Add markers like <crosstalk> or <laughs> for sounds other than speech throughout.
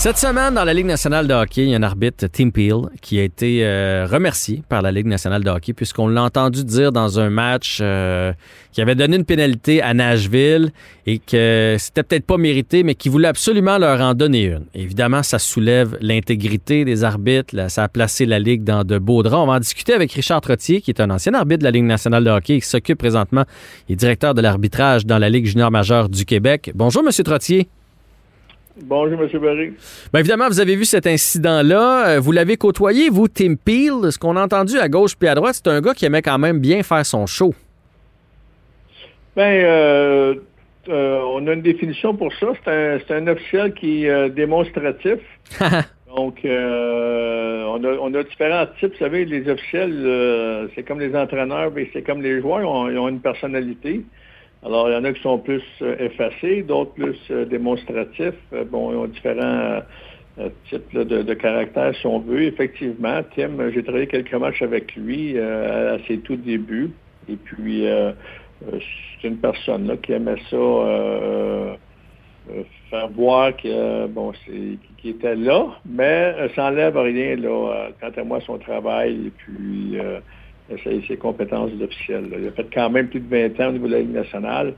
Cette semaine, dans la Ligue nationale de hockey, il y a un arbitre, Tim Peel, qui a été euh, remercié par la Ligue nationale de hockey, puisqu'on l'a entendu dire dans un match euh, qui avait donné une pénalité à Nashville et que c'était peut-être pas mérité, mais qui voulait absolument leur en donner une. Évidemment, ça soulève l'intégrité des arbitres, ça a placé la Ligue dans de beaux draps. On va en discuter avec Richard Trottier, qui est un ancien arbitre de la Ligue nationale de hockey et qui s'occupe présentement, il directeur de l'arbitrage dans la Ligue junior majeure du Québec. Bonjour, Monsieur Trottier. Bonjour, M. Barry. Bien évidemment, vous avez vu cet incident-là. Euh, Vous l'avez côtoyé, vous, Tim Peel. Ce qu'on a entendu à gauche puis à droite, c'est un gars qui aimait quand même bien faire son show. Ben, euh, euh, on a une définition pour ça. C'est un, officiel qui est euh, démonstratif. <laughs> Donc, on, a, on a différents types. Vous savez, les officiels, c'est comme les entraîneurs, mais c'est comme les joueurs, ils ont, ils ont une personnalité. Alors, il y en a qui sont plus euh, effacés, d'autres plus euh, démonstratifs. Euh, bon, ils ont différents types de, caractères, si on veut. Effectivement, Tim, j'ai travaillé quelques matchs avec lui à ses tout débuts. Et puis, c'est une personne là, qui aimait ça, faire voir que bon, c'est qui, était là, mais ça n'enlève rien là, quant à moi son travail et puis ses, ses compétences d'officiel. là. Il a fait quand même plus de 20 ans au niveau de la Ligue nationale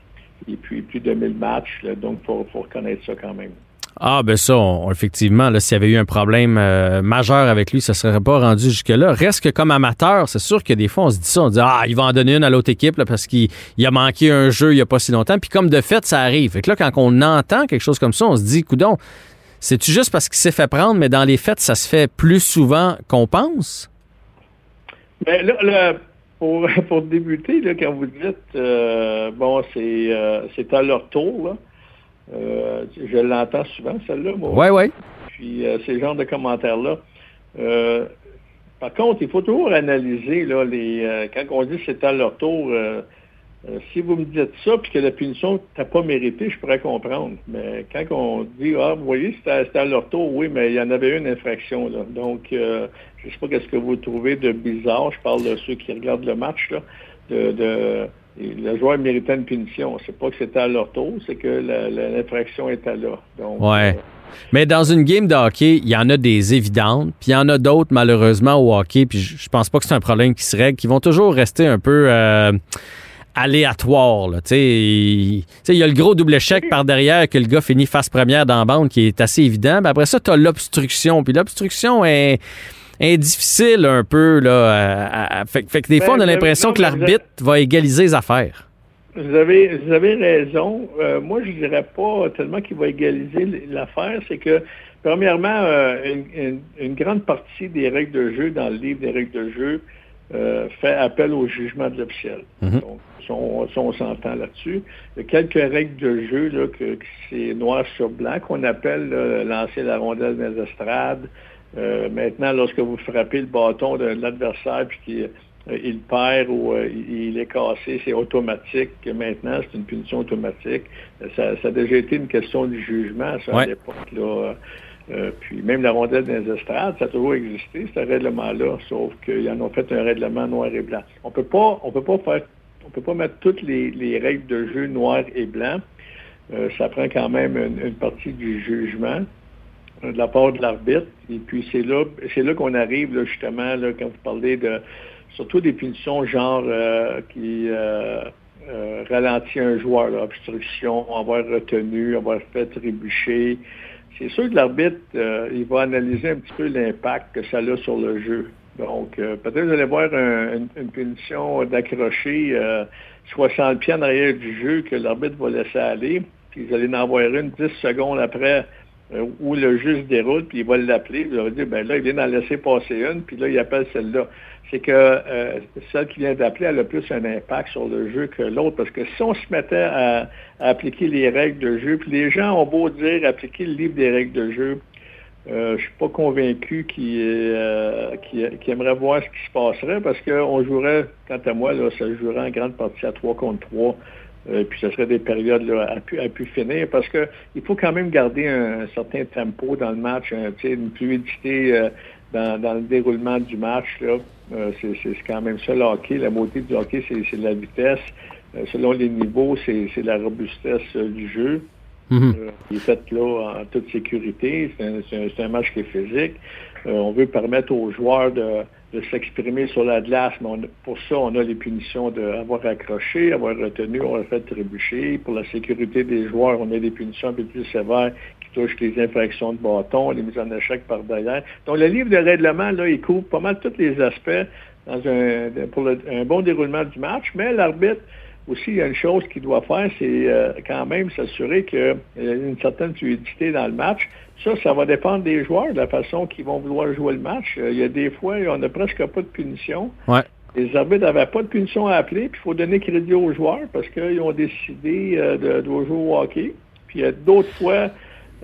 et puis plus de 1000 matchs, donc il faut, faut reconnaître ça quand même. Ah, ben ça, effectivement, s'il y avait eu un problème euh, majeur avec lui, ça ne serait pas rendu jusque-là. Reste que comme amateur, c'est sûr que des fois, on se dit ça, on dit, ah, il va en donner une à l'autre équipe parce qu'il il a manqué un jeu il n'y a pas si longtemps. Puis comme de fait, ça arrive. Fait que là, quand on entend quelque chose comme ça, on se dit, coudon, c'est-tu juste parce qu'il s'est fait prendre, mais dans les faits, ça se fait plus souvent qu'on pense? Mais là, là, pour, <laughs> pour débuter, là, quand vous dites, euh, bon, c'est euh, c'est à leur tour, là. Euh, je l'entends souvent, celle-là. Ouais, ouais. Puis euh, ces genres de commentaires-là. Euh, par contre, il faut toujours analyser, là, les, quand on dit c'est à leur tour, euh, si vous me dites ça, puis que la punition t'as pas mérité, je pourrais comprendre. Mais quand on dit, ah, vous voyez, c'était à- leur tour, oui, mais il y en avait une infraction, là. Donc, euh, je sais pas qu'est-ce que vous trouvez de bizarre. Je parle de ceux qui regardent le match, là, de, le joueur méritait une punition. C'est pas que c'était à leur tour, c'est que l'infraction était là. Donc, Ouais. euh, Mais dans une game de hockey, il y en a des évidentes, puis il y en a d'autres, malheureusement, au hockey, puis je je pense pas que c'est un problème qui se règle, qui vont toujours rester un peu euh, aléatoires. là. Tu sais, il y a le gros double échec par derrière que le gars finit face première dans la bande qui est assez évident. Puis après ça, tu as l'obstruction. Puis l'obstruction est, est difficile un peu. Là, à- à- fait, fait que des Ben, fois, on a l'impression que mais l'arbitre va égaliser les affaires. Vous avez, vous avez raison. Euh, moi, je dirais pas tellement qu'il va égaliser l'affaire. C'est que, premièrement, euh, une, une- une grande partie des règles de jeu dans le livre des règles de jeu euh, fait appel au jugement de l'officiel. Mhm. Donc, si on, s'entend là-dessus. Il y a quelques règles de jeu là, que, que c'est noir sur blanc qu'on appelle là, lancer la rondelle dans les estrades. Euh, maintenant, lorsque vous frappez le bâton de l'adversaire puis qu'il euh, il perd ou euh, il est cassé, c'est automatique. Maintenant, c'est une punition automatique. Ça, ça a déjà été une question du jugement, ça, Ouais. à l'époque. Là. Euh, puis même la rondelle les estrades, ça a toujours existé, ce règlement-là, sauf qu'ils en ont fait un règlement noir et blanc. On peut pas, on peut pas faire, on peut pas mettre toutes les, les règles de jeu noir et blanc. Euh, ça prend quand même une, partie du jugement euh, de la part de l'arbitre. Et puis c'est là, c'est là qu'on arrive justement quand vous parlez de surtout des punitions genre euh, qui euh, ralentit un joueur, là, obstruction, avoir retenu, avoir fait trébucher. C'est sûr que l'arbitre, il va analyser un petit peu l'impact que ça a sur le jeu. Donc, euh, peut-être vous allez voir un- une, une punition d'accrocher euh, 60 pieds en arrière du jeu que l'arbitre va laisser aller, puis vous allez en avoir une 10 secondes après euh, où le juge se déroule, puis il va l'appeler, il va dire, ben là, il vient d'en laisser passer une, puis là, il appelle celle-là. C'est que euh, celle qui vient d'appeler, elle a plus un impact sur le jeu que l'autre, parce que si on se mettait à, à appliquer les règles de jeu, puis les gens ont beau dire appliquer le livre des règles de jeu, euh, je suis pas convaincu euh, qu'ils aimeraient voir ce qui se passerait parce qu'on jouerait, quant à moi, ça jouerait en grande partie à 3 contre 3. Euh, puis ce serait des périodes là, à, pu, finir parce que il faut quand même garder un, certain tempo dans le match, sais, une fluidité euh, dans, dans le déroulement du match. c'est quand même ça le hockey. La beauté du hockey, c'est la vitesse. selon les niveaux, c'est la robustesse du jeu. Mhm. il est fait là en toute sécurité. C'est un, match qui est physique. on veut permettre aux joueurs de, s'exprimer sur la glace, mais pour ça, on a les punitions d'avoir accroché, avoir retenu, avoir fait trébucher. Pour la sécurité des joueurs, on a des punitions un peu plus sévères qui touchent les infractions de bâton, les mises en échec par derrière. Donc, le livre de règlement, là, il couvre pas mal tous les aspects dans un, pour un bon déroulement du match, mais l'arbitre aussi, il y a une chose qu'il doit faire, c'est euh, quand même s'assurer qu'il y a une certaine fluidité dans le match. Ça, ça va dépendre des joueurs, de la façon qu'ils vont vouloir jouer le match. Euh, il y a des fois, on n'a presque pas de punition. Les arbitres n'avaient pas de punition à appeler, puis il faut donner crédit aux joueurs parce qu'ils ont décidé euh, de, de, jouer au hockey. Puis il y a d'autres fois,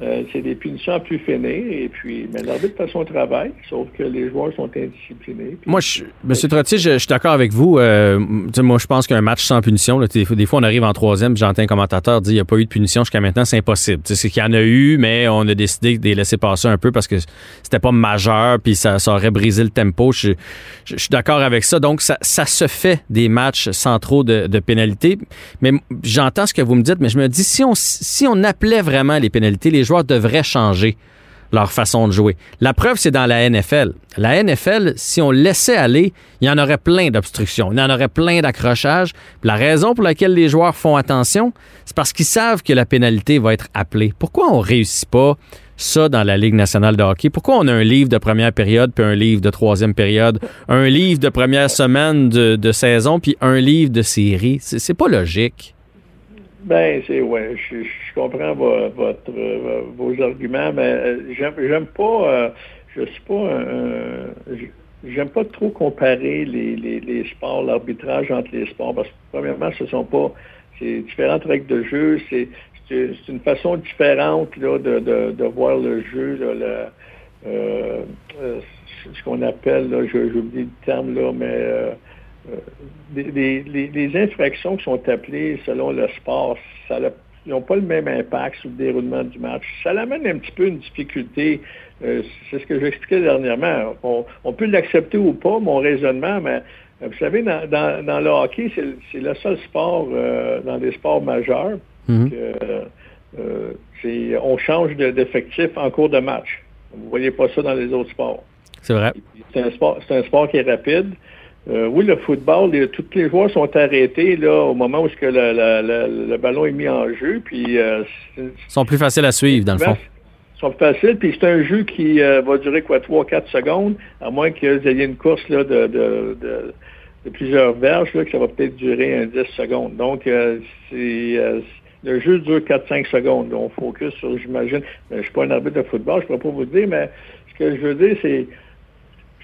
euh, c'est des punitions plus finir. Et puis, mais l'arbitre fait son travail, sauf que les joueurs sont indisciplinés. moi, je, M. Trottier, je, suis d'accord avec vous. Euh, moi, je pense qu'un match sans punition, des, fois, on arrive en troisième, j'entends un commentateur dire qu'il n'y a pas eu de punition jusqu'à maintenant, c'est impossible. C'est qu'il y en a eu, mais on a décidé de les laisser passer un peu parce que c'était pas majeur, puis ça, aurait brisé le tempo. Je, suis d'accord avec ça. Donc, ça, se fait des matchs sans trop de, de pénalités. Mais j'entends ce que vous me dites, mais je me dis, si on, si on appelait vraiment les pénalités, les joueurs devraient changer leur façon de jouer. La preuve, c'est dans la NFL. La NFL, si on laissait aller, il y en aurait plein d'obstructions, il y en aurait plein d'accrochages. La raison pour laquelle les joueurs font attention, c'est parce qu'ils savent que la pénalité va être appelée. Pourquoi on réussit pas ça dans la Ligue nationale de hockey? Pourquoi on a un livre de première période puis un livre de troisième période, un livre de première semaine de, de saison puis un livre de série? C'est pas logique. Ben, c'est ouais, je, comprends votre, vos arguments, mais euh, j'aime pas, euh, je suis pas, j'aime pas trop comparer les, les, sports, l'arbitrage entre les sports, parce que premièrement, ce sont pas, c'est différentes règles de jeu, c'est une façon différente là, de, de, voir le jeu, euh, ce qu'on appelle, là, j'oublie le terme là, mais les, les, infractions qui sont appelées selon le sport, ça n'ont pas le même impact sur le déroulement du match. Ça l'amène un petit peu une difficulté. Euh, c'est ce que j'expliquais dernièrement. On, peut l'accepter ou pas, mon raisonnement, mais euh, vous savez, dans, le hockey, c'est le seul sport euh, dans les sports majeurs mm-hmm. que on change d'effectif en cours de match. Vous ne voyez pas ça dans les autres sports. C'est vrai. C'est un, sport, un sport qui est rapide. Euh, oui, le football, tous les joueurs sont arrêtés là, au moment où que le, ballon est mis en jeu. Puis, euh, Ils sont plus faciles à suivre, dans le fond. Ils sont plus faciles, puis c'est un jeu qui euh, va durer quoi, 3-4 secondes, à moins que vous ayez une course là, de, de, de, plusieurs verges, là, que ça va peut-être durer un 10 secondes. Donc, c'est le jeu dure 4-5 secondes. On focus sur, j'imagine, je ne suis pas un arbitre de football, je ne pourrais pas vous dire, mais ce que je veux dire, c'est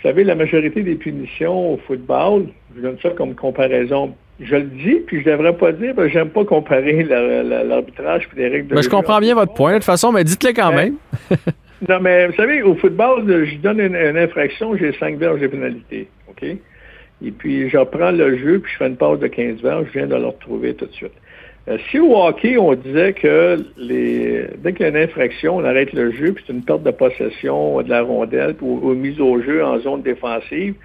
vous savez, la majorité des punitions au football, je donne ça comme comparaison. Je le dis, puis je devrais pas dire, que j'aime pas comparer l'arbitrage et les règles de Mais je comprends bien votre point, de toute façon, mais dites-le quand même. <laughs> non, mais vous savez, au football, je donne une, infraction, j'ai cinq verges de pénalité. OK? Et puis, je reprends le jeu, puis je fais une pause de 15 verges, je viens de le retrouver tout de suite. Euh, si au hockey, on disait que les, dès qu'il y a une infraction, on arrête le jeu, puis c'est une perte de possession de la rondelle, ou, mise au jeu en zone défensive,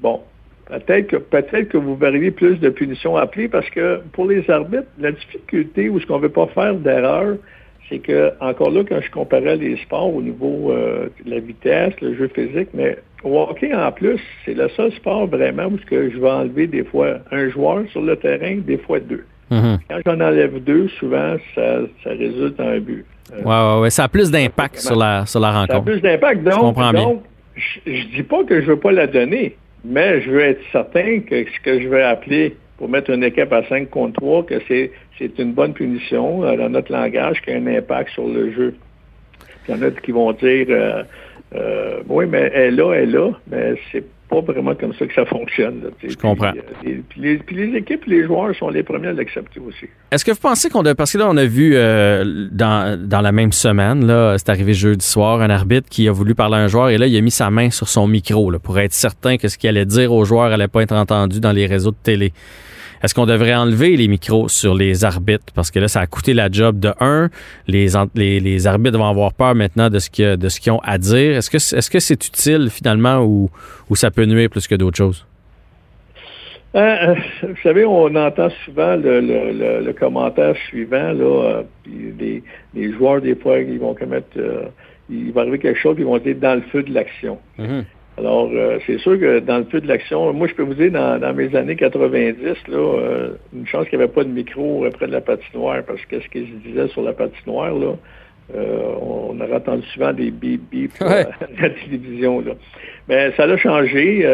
bon, peut-être que peut-être que vous verriez plus de punitions appelées parce que pour les arbitres, la difficulté ou ce qu'on ne veut pas faire d'erreur, c'est que, encore là, quand je comparais les sports au niveau euh, de la vitesse, le jeu physique, mais au hockey, en plus, c'est le seul sport vraiment où je vais enlever des fois un joueur sur le terrain, des fois deux. Mhm. Quand j'en enlève deux, souvent, ça, ça résulte en un but. Euh, ouais, ouais, ça a plus d'impact sur la, sur la rencontre. Ça a plus d'impact. Donc, donc je ne dis pas que je ne veux pas la donner, mais je veux être certain que ce que je vais appeler pour mettre une équipe à 5 contre 3, que c'est, c'est une bonne punition euh, dans notre langage qui a un impact sur le jeu. Il y en a qui vont dire euh, euh, oui, mais elle est là, elle est là, mais c'est pas vraiment comme ça que ça fonctionne. je comprends. Euh, puis, les, puis, les, équipes, les joueurs sont les premiers à l'accepter aussi. Est-ce que vous pensez qu'on a... Parce que là, on a vu euh, dans, dans la même semaine, là, c'est arrivé jeudi soir, un arbitre qui a voulu parler à un joueur et là, il a mis sa main sur son micro là, pour être certain que ce qu'il allait dire aux joueurs allait pas être entendu dans les réseaux de télé. Est-ce qu'on devrait enlever les micros sur les arbitres? Parce que là, ça a coûté la job de un. Les, les, arbitres vont avoir peur maintenant de ce qu'ils ont à dire. Est-ce que c'est utile finalement ou, ou ça peut nuire plus que d'autres choses? Euh, vous savez, on entend souvent le, commentaire suivant, là, les, joueurs, des fois, ils vont commettre, il va arriver quelque chose, ils vont être dans le feu de l'action. Mm-hmm. Alors, euh, c'est sûr que dans le feu de l'action, moi, je peux vous dire, dans, mes années 90, là, euh, une chance qu'il n'y avait pas de micro près de la patinoire, parce que ce qu'ils disaient sur la patinoire, là, euh, on, aurait entendu souvent des bip bip à <laughs> la télévision. Là. Mais ça a changé.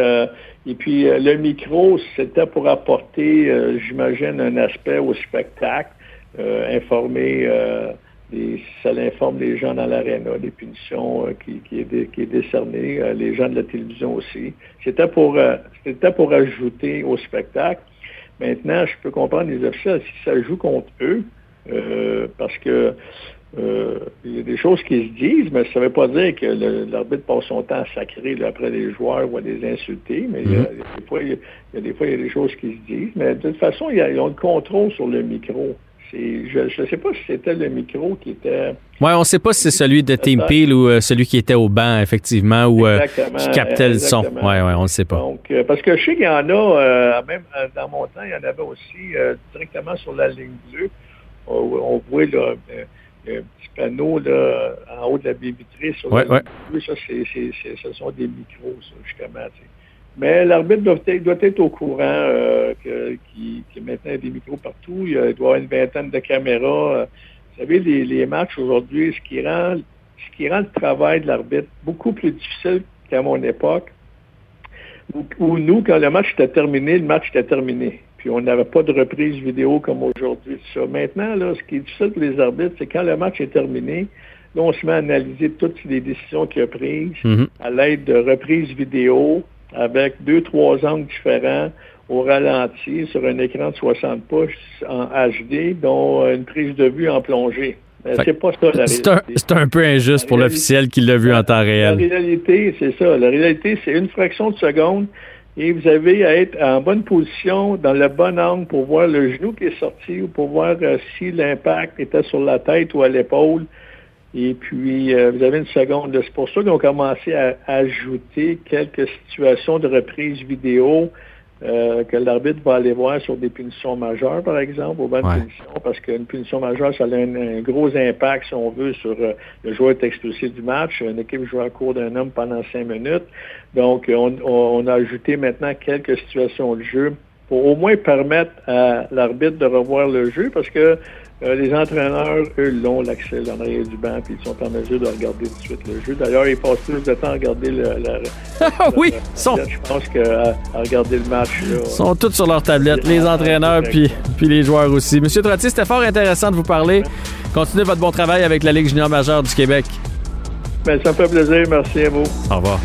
et puis, le micro, c'était pour apporter, j'imagine, un aspect au spectacle, informer ça l'informe les gens dans l'aréna, des punitions euh, qui, qui, est, qui est décernées, euh, les gens de la télévision aussi. C'était pour, euh, c'était pour ajouter au spectacle. Maintenant, je peux comprendre les officiels si ça joue contre eux, parce que il y a des choses qui se disent, mais ça ne veut pas dire que l'arbitre passe son temps à sacrer après les joueurs ou à les insulter, mais il, y a, mm-hmm. des fois, il, y a, des fois, il y a des choses qui se disent. Mais de toute façon, ils ont le contrôle sur le micro. Je ne sais pas si c'était le micro qui était. Oui, on ne sait pas si c'est celui de Team Peel ou euh, celui qui était au banc, effectivement, ou euh, qui captait le son. Oui, oui, on ne sait pas. Donc, euh, parce que je sais qu'il y en a, même dans mon temps, il y en avait aussi directement sur la ligne bleue. on voit là, un petit panneau là, en haut de la baie vitrée sur la ligne bleue. Ça, ce sont des micros, ça, justement. Mais l'arbitre doit être, doit être au courant euh, qu'il y a maintenant des micros partout. Il, doit y avoir une vingtaine de caméras. Vous savez, les, matchs aujourd'hui, ce qui rend ce qui rend le travail de l'arbitre beaucoup plus difficile qu'à mon époque, où, nous, quand le match était terminé, le match était terminé. Puis on n'avait pas de reprise vidéo comme aujourd'hui. Maintenant, là, ce qui est difficile pour les arbitres, c'est quand le match est terminé, là, on se met à analyser toutes les décisions qu'il a prises mm-hmm. à l'aide de reprises vidéo, avec deux, trois angles différents au ralenti sur un écran de 60 pouces en HD, dont une prise de vue en plongée. C'est pas ça la réalité. C'est un, peu injuste pour l'officiel qui l'a vu en temps réel. La réalité, c'est ça. La réalité, c'est une fraction de seconde et vous avez à être en bonne position, dans le bon angle pour voir le genou qui est sorti ou pour voir euh, si l'impact était sur la tête ou à l'épaule. Et puis, euh, vous avez une seconde. C'est pour ça qu'ils ont commencé à, ajouter quelques situations de reprise vidéo euh, que l'arbitre va aller voir sur des punitions majeures, par exemple, au banc de punition, parce qu'une punition majeure, ça a un, gros impact, si on veut, sur euh, le joueur est expulsé du match. Une équipe joue à court d'un homme pendant cinq minutes. Donc, on, on, a ajouté maintenant quelques situations de jeu pour au moins permettre à l'arbitre de revoir le jeu, parce que euh, les entraîneurs, eux, l'ont l'accès en arrière du banc, puis ils sont en mesure de regarder tout de suite le jeu. D'ailleurs, ils passent plus de temps à regarder le. <laughs> Ah oui, sont... je pense qu'à à regarder le match. Ils sont tous sur leur tablette, les entraîneurs, puis, puis les joueurs aussi. Monsieur Trottier, c'était fort intéressant de vous parler. Continuez votre bon travail avec la Ligue junior majeure du Québec. Bien, ça me fait plaisir. Merci à vous. Au revoir.